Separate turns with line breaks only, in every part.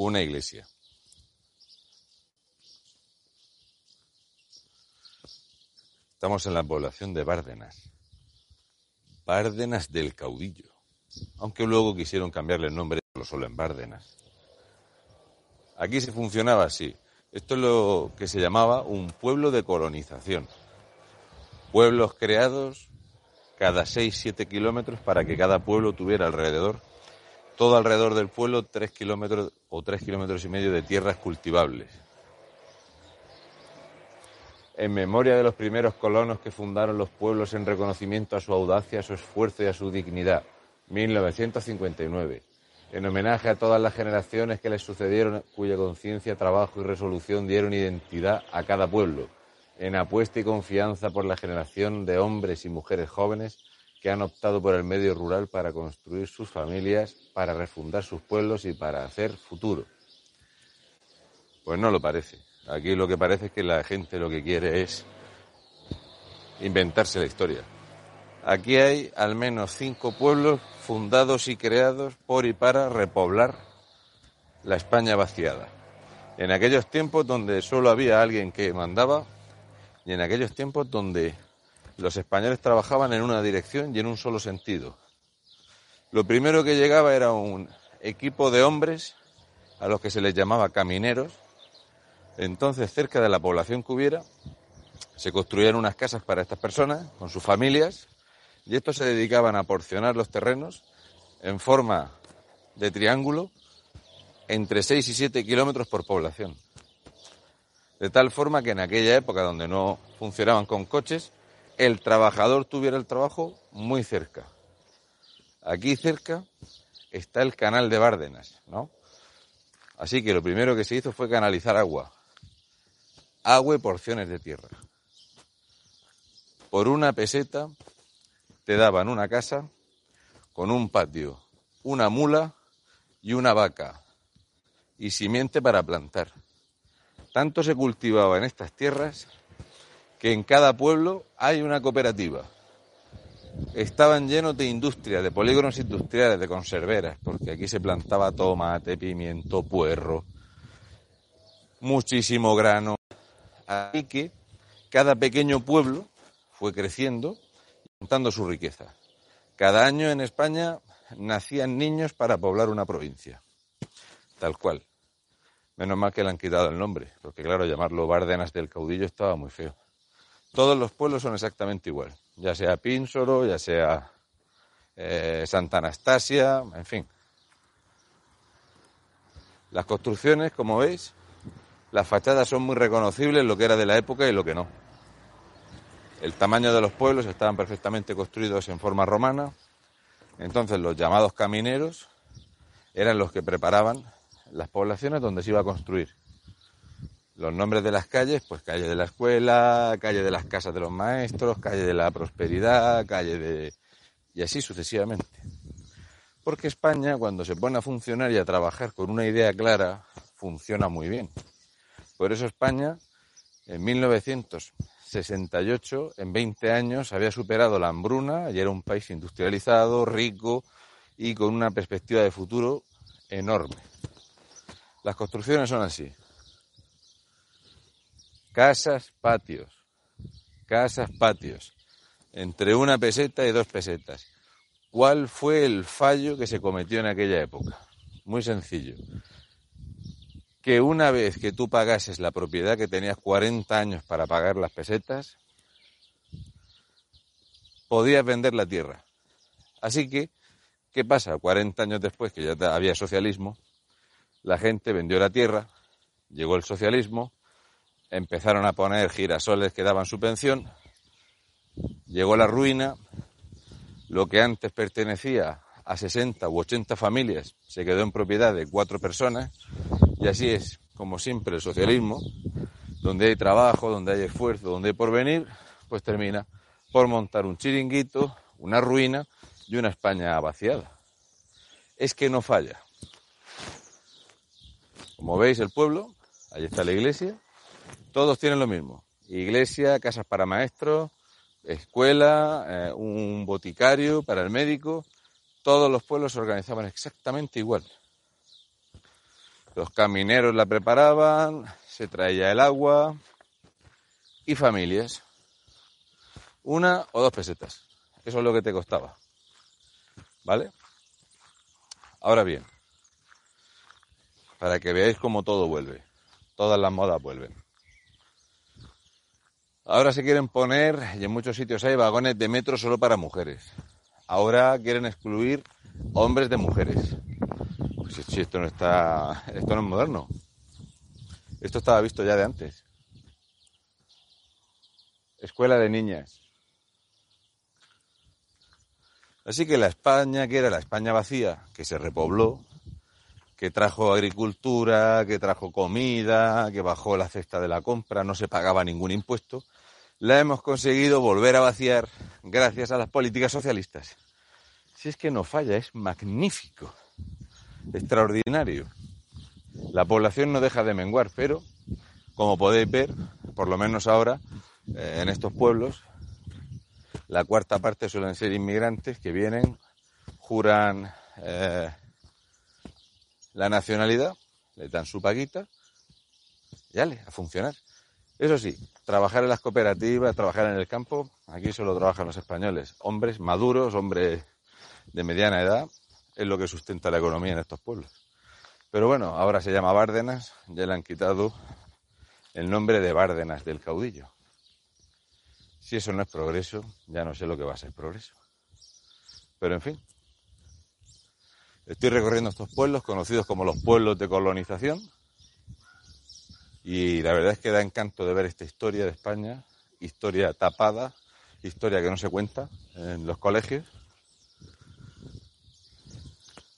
Una iglesia. Estamos en la población de Bárdenas. Bárdenas del Caudillo. Aunque luego quisieron cambiarle el nombre solo en Bárdenas. Aquí se funcionaba así. Esto es lo que se llamaba un pueblo de colonización. Pueblos creados cada 6-7 kilómetros para que cada pueblo tuviera alrededor, todo alrededor del pueblo, 3 kilómetros o 3 kilómetros y medio de tierras cultivables. En memoria de los primeros colonos que fundaron los pueblos en reconocimiento a su audacia, a su esfuerzo y a su dignidad. 1959 en homenaje a todas las generaciones que les sucedieron, cuya conciencia, trabajo y resolución dieron identidad a cada pueblo, en apuesta y confianza por la generación de hombres y mujeres jóvenes que han optado por el medio rural para construir sus familias, para refundar sus pueblos y para hacer futuro. Pues no lo parece. Aquí lo que parece es que la gente lo que quiere es inventarse la historia. Aquí hay al menos cinco pueblos fundados y creados por y para repoblar la España vaciada. En aquellos tiempos donde solo había alguien que mandaba y en aquellos tiempos donde los españoles trabajaban en una dirección y en un solo sentido. Lo primero que llegaba era un equipo de hombres a los que se les llamaba camineros. Entonces, cerca de la población que hubiera, se construían unas casas para estas personas, con sus familias, y estos se dedicaban a porcionar los terrenos en forma de triángulo entre 6 y 7 kilómetros por población. De tal forma que en aquella época donde no funcionaban con coches, el trabajador tuviera el trabajo muy cerca. Aquí cerca está el canal de Bárdenas, ¿no? Así que lo primero que se hizo fue canalizar agua. Agua y porciones de tierra. Por una peseta te daban una casa con un patio, una mula y una vaca y simiente para plantar. Tanto se cultivaba en estas tierras que en cada pueblo hay una cooperativa. Estaban llenos de industria, de polígonos industriales, de conserveras, porque aquí se plantaba tomate, pimiento, puerro, muchísimo grano. Así que cada pequeño pueblo fue creciendo contando su riqueza. Cada año en España nacían niños para poblar una provincia. Tal cual. Menos mal que le han quitado el nombre, porque claro, llamarlo Bárdenas del Caudillo estaba muy feo. Todos los pueblos son exactamente igual, ya sea Pínsoro, ya sea eh, Santa Anastasia, en fin. Las construcciones, como veis, las fachadas son muy reconocibles, lo que era de la época y lo que no. El tamaño de los pueblos estaban perfectamente construidos en forma romana. Entonces los llamados camineros eran los que preparaban las poblaciones donde se iba a construir. Los nombres de las calles, pues calle de la escuela, calle de las casas de los maestros, calle de la prosperidad, calle de... y así sucesivamente. Porque España, cuando se pone a funcionar y a trabajar con una idea clara, funciona muy bien. Por eso España, en 1900, 68, en 20 años, había superado la hambruna y era un país industrializado, rico y con una perspectiva de futuro enorme. Las construcciones son así. Casas, patios. Casas, patios. Entre una peseta y dos pesetas. ¿Cuál fue el fallo que se cometió en aquella época? Muy sencillo que una vez que tú pagases la propiedad que tenías 40 años para pagar las pesetas, podías vender la tierra. Así que, ¿qué pasa? 40 años después que ya había socialismo, la gente vendió la tierra, llegó el socialismo, empezaron a poner girasoles que daban subvención, llegó la ruina, lo que antes pertenecía a 60 u 80 familias se quedó en propiedad de cuatro personas y así es, como siempre, el socialismo, donde hay trabajo, donde hay esfuerzo, donde hay porvenir, pues termina por montar un chiringuito, una ruina y una España vaciada. Es que no falla. Como veis, el pueblo, ahí está la iglesia, todos tienen lo mismo. Iglesia, casas para maestros, escuela, eh, un boticario para el médico. Todos los pueblos se organizaban exactamente igual. Los camineros la preparaban, se traía el agua y familias. Una o dos pesetas. Eso es lo que te costaba. ¿Vale? Ahora bien, para que veáis cómo todo vuelve. Todas las modas vuelven. Ahora se quieren poner, y en muchos sitios hay vagones de metro solo para mujeres. Ahora quieren excluir hombres de mujeres. Pues esto no está, esto no es moderno. Esto estaba visto ya de antes. Escuela de niñas. Así que la España, que era la España vacía, que se repobló, que trajo agricultura, que trajo comida, que bajó la cesta de la compra, no se pagaba ningún impuesto, la hemos conseguido volver a vaciar gracias a las políticas socialistas. Si es que no falla, es magnífico, extraordinario. La población no deja de menguar, pero como podéis ver, por lo menos ahora, eh, en estos pueblos, la cuarta parte suelen ser inmigrantes que vienen, juran eh, la nacionalidad, le dan su paguita y ale, a funcionar. Eso sí, trabajar en las cooperativas, trabajar en el campo, aquí solo trabajan los españoles, hombres maduros, hombres de mediana edad, es lo que sustenta la economía en estos pueblos. Pero bueno, ahora se llama Bárdenas, ya le han quitado el nombre de Bárdenas del caudillo. Si eso no es progreso, ya no sé lo que va a ser progreso. Pero en fin, estoy recorriendo estos pueblos conocidos como los pueblos de colonización y la verdad es que da encanto de ver esta historia de España, historia tapada, historia que no se cuenta en los colegios.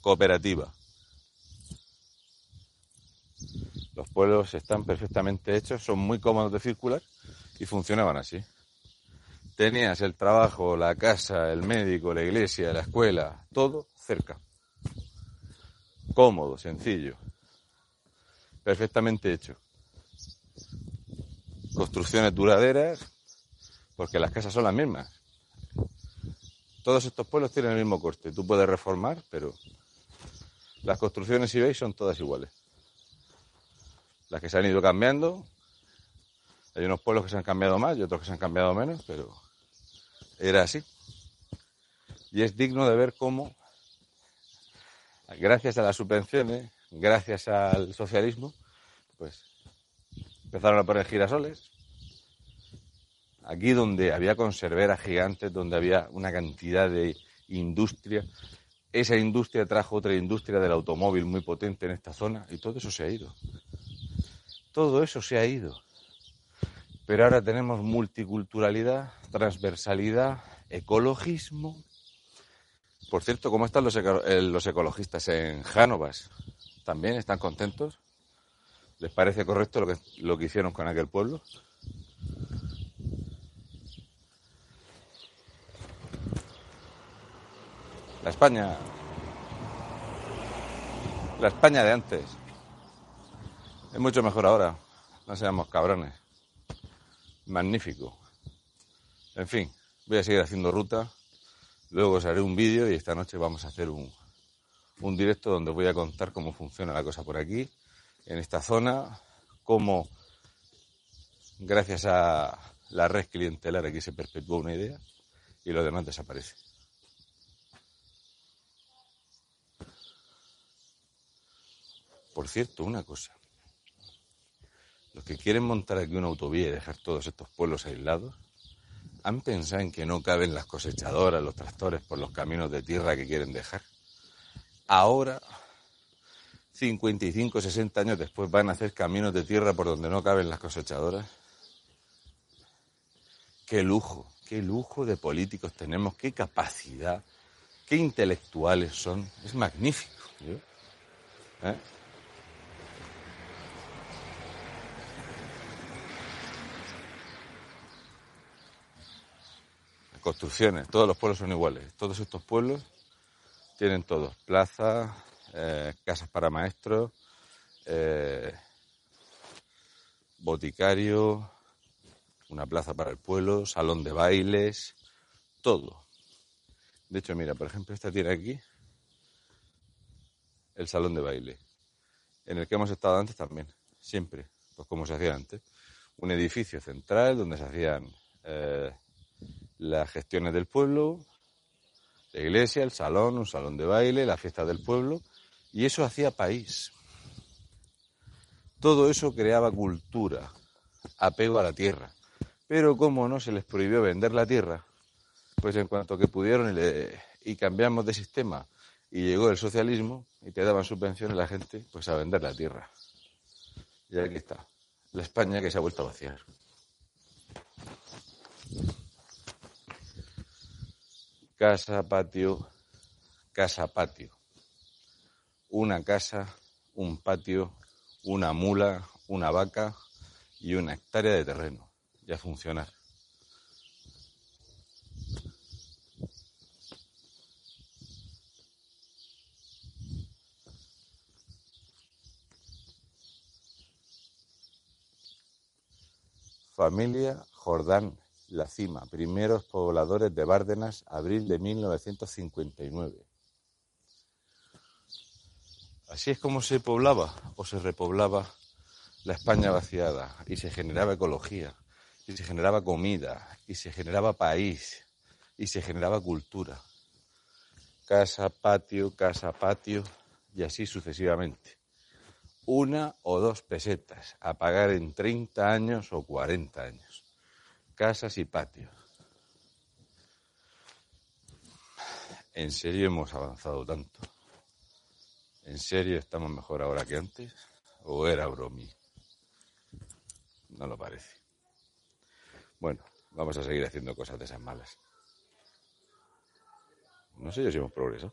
Cooperativa. Los pueblos están perfectamente hechos, son muy cómodos de circular y funcionaban así. Tenías el trabajo, la casa, el médico, la iglesia, la escuela, todo cerca. Cómodo, sencillo. Perfectamente hecho construcciones duraderas, porque las casas son las mismas. Todos estos pueblos tienen el mismo coste. Tú puedes reformar, pero las construcciones, si veis, son todas iguales. Las que se han ido cambiando, hay unos pueblos que se han cambiado más y otros que se han cambiado menos, pero era así. Y es digno de ver cómo, gracias a las subvenciones, gracias al socialismo, pues Empezaron a poner girasoles. Aquí donde había conserveras gigantes, donde había una cantidad de industria, esa industria trajo otra industria del automóvil muy potente en esta zona y todo eso se ha ido. Todo eso se ha ido. Pero ahora tenemos multiculturalidad, transversalidad, ecologismo. Por cierto, ¿cómo están los, eh, los ecologistas en Jánovas? ¿También están contentos? ¿Les parece correcto lo que, lo que hicieron con aquel pueblo? La España. La España de antes. Es mucho mejor ahora. No seamos cabrones. Magnífico. En fin, voy a seguir haciendo ruta. Luego os haré un vídeo y esta noche vamos a hacer un, un directo donde voy a contar cómo funciona la cosa por aquí en esta zona, cómo gracias a la red clientelar aquí se perpetúa una idea y lo demás desaparece. Por cierto, una cosa. Los que quieren montar aquí una autovía y dejar todos estos pueblos aislados, ¿han pensado en que no caben las cosechadoras, los tractores por los caminos de tierra que quieren dejar? Ahora 55, 60 años después van a hacer caminos de tierra por donde no caben las cosechadoras. Qué lujo, qué lujo de políticos tenemos, qué capacidad qué intelectuales son. Es magnífico. ¿Eh? Construcciones, todos los pueblos son iguales. Todos estos pueblos tienen todos plazas, eh, casas para maestros, eh, boticario, una plaza para el pueblo, salón de bailes, todo. De hecho, mira, por ejemplo, esta tiene aquí el salón de baile, en el que hemos estado antes también, siempre, pues como se hacía antes. Un edificio central donde se hacían eh, las gestiones del pueblo, la iglesia, el salón, un salón de baile, la fiesta del pueblo, y eso hacía país. Todo eso creaba cultura, apego a la tierra. Pero como no se les prohibió vender la tierra, pues en cuanto que pudieron y, cambiamos de sistema y llegó el socialismo y te daban subvenciones a la gente, pues a vender la tierra. Y aquí está, la España que se ha vuelto a vaciar. Casa, patio, casa, patio. Una casa, un patio, una mula, una vaca y una hectárea de terreno. Ya funcionar. Familia Jordán La Cima, primeros pobladores de Bárdenas, abril de 1959. Así es como se poblaba o se repoblaba la España vaciada y se generaba ecología y se generaba comida y se generaba país y se generaba cultura. Casa, patio, casa, patio y así sucesivamente una o dos pesetas a pagar en 30 años o 40 años. Casas y patios. ¿En serio hemos avanzado tanto? ¿En serio estamos mejor ahora que antes? ¿O era bromi? No lo parece. Bueno, vamos a seguir haciendo cosas de esas malas. No sé yo si hemos progresado.